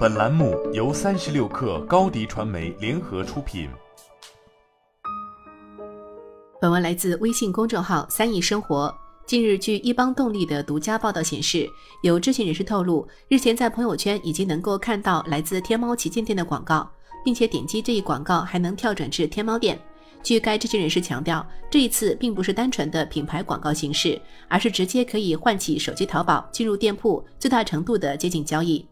本栏目由三十六氪高低传媒联合出品。本文来自微信公众号“三亿生活”。近日，据一邦动力的独家报道显示，有知情人士透露，日前在朋友圈已经能够看到来自天猫旗舰店的广告，并且点击这一广告还能跳转至天猫店。据该知情人士强调，这一次并不是单纯的品牌广告形式，而是直接可以唤起手机淘宝进入店铺，最大程度的接近交易。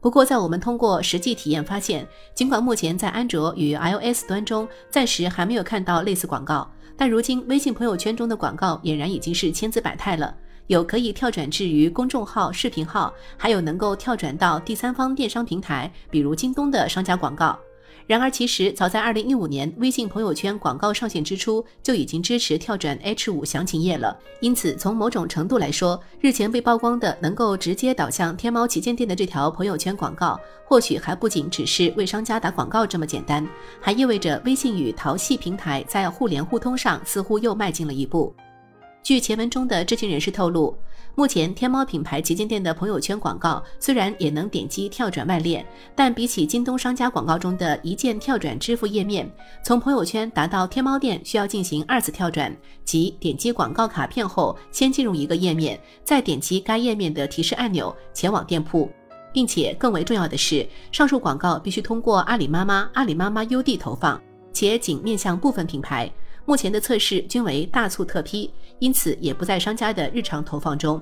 不过，在我们通过实际体验发现，尽管目前在安卓与 iOS 端中暂时还没有看到类似广告，但如今微信朋友圈中的广告俨然已经是千姿百态了，有可以跳转至于公众号、视频号，还有能够跳转到第三方电商平台，比如京东的商家广告。然而，其实早在二零一五年微信朋友圈广告上线之初，就已经支持跳转 H 五详情页了。因此，从某种程度来说，日前被曝光的能够直接导向天猫旗舰店的这条朋友圈广告，或许还不仅只是为商家打广告这么简单，还意味着微信与淘系平台在互联互通上似乎又迈进了一步。据前文中的知情人士透露，目前天猫品牌旗舰店的朋友圈广告虽然也能点击跳转外链，但比起京东商家广告中的一键跳转支付页面，从朋友圈达到天猫店需要进行二次跳转，即点击广告卡片后，先进入一个页面，再点击该页面的提示按钮前往店铺，并且更为重要的是，上述广告必须通过阿里妈妈、阿里妈妈 UD 投放，且仅面向部分品牌。目前的测试均为大促特批，因此也不在商家的日常投放中。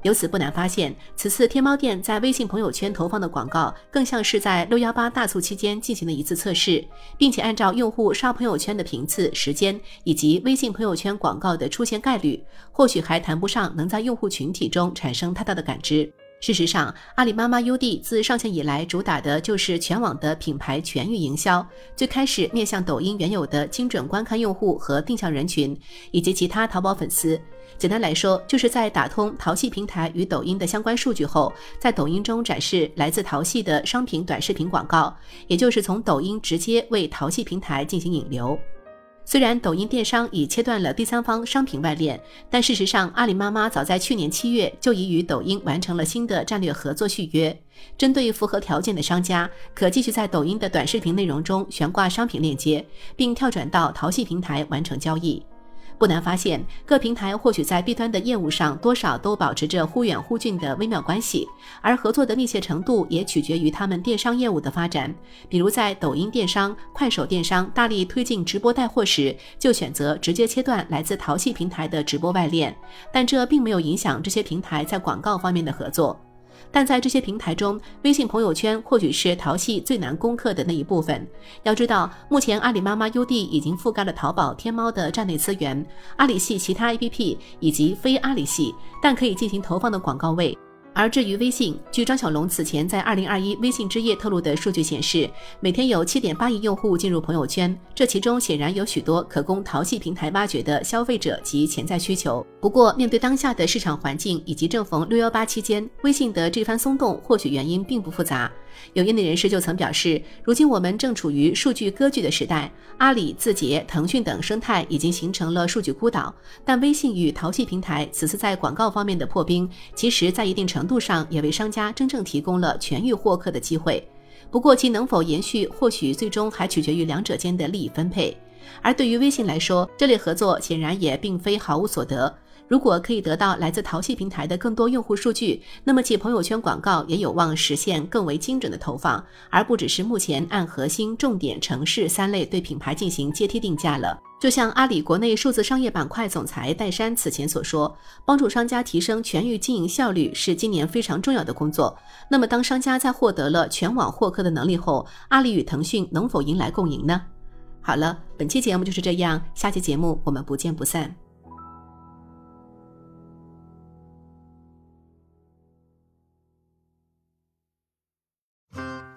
由此不难发现，此次天猫店在微信朋友圈投放的广告，更像是在六幺八大促期间进行的一次测试，并且按照用户刷朋友圈的频次、时间以及微信朋友圈广告的出现概率，或许还谈不上能在用户群体中产生太大的感知。事实上，阿里妈妈 UD 自上线以来，主打的就是全网的品牌全域营销。最开始面向抖音原有的精准观看用户和定向人群，以及其他淘宝粉丝。简单来说，就是在打通淘系平台与抖音的相关数据后，在抖音中展示来自淘系的商品短视频广告，也就是从抖音直接为淘系平台进行引流。虽然抖音电商已切断了第三方商品外链，但事实上，阿里妈妈早在去年七月就已与抖音完成了新的战略合作续约。针对符合条件的商家，可继续在抖音的短视频内容中悬挂商品链接，并跳转到淘系平台完成交易。不难发现，各平台或许在 B 端的业务上多少都保持着忽远忽近的微妙关系，而合作的密切程度也取决于他们电商业务的发展。比如在抖音电商、快手电商大力推进直播带货时，就选择直接切断来自淘系平台的直播外链，但这并没有影响这些平台在广告方面的合作。但在这些平台中，微信朋友圈或许是淘系最难攻克的那一部分。要知道，目前阿里妈妈 UD 已经覆盖了淘宝、天猫的站内资源、阿里系其他 APP 以及非阿里系，但可以进行投放的广告位。而至于微信，据张小龙此前在二零二一微信之夜透露的数据显示，每天有七点八亿用户进入朋友圈，这其中显然有许多可供淘系平台挖掘的消费者及潜在需求。不过，面对当下的市场环境以及正逢六幺八期间，微信的这番松动，或许原因并不复杂。有业内人士就曾表示，如今我们正处于数据割据的时代，阿里、字节、腾讯等生态已经形成了数据孤岛，但微信与淘系平台此次在广告方面的破冰，其实在一定程度上也为商家真正提供了全域获客的机会。不过其能否延续，或许最终还取决于两者间的利益分配。而对于微信来说，这类合作显然也并非毫无所得。如果可以得到来自淘系平台的更多用户数据，那么其朋友圈广告也有望实现更为精准的投放，而不只是目前按核心、重点、城市三类对品牌进行阶梯定价了。就像阿里国内数字商业板块总裁戴珊此前所说，帮助商家提升全域经营效率是今年非常重要的工作。那么，当商家在获得了全网获客的能力后，阿里与腾讯能否迎来共赢呢？好了，本期节目就是这样，下期节目我们不见不散。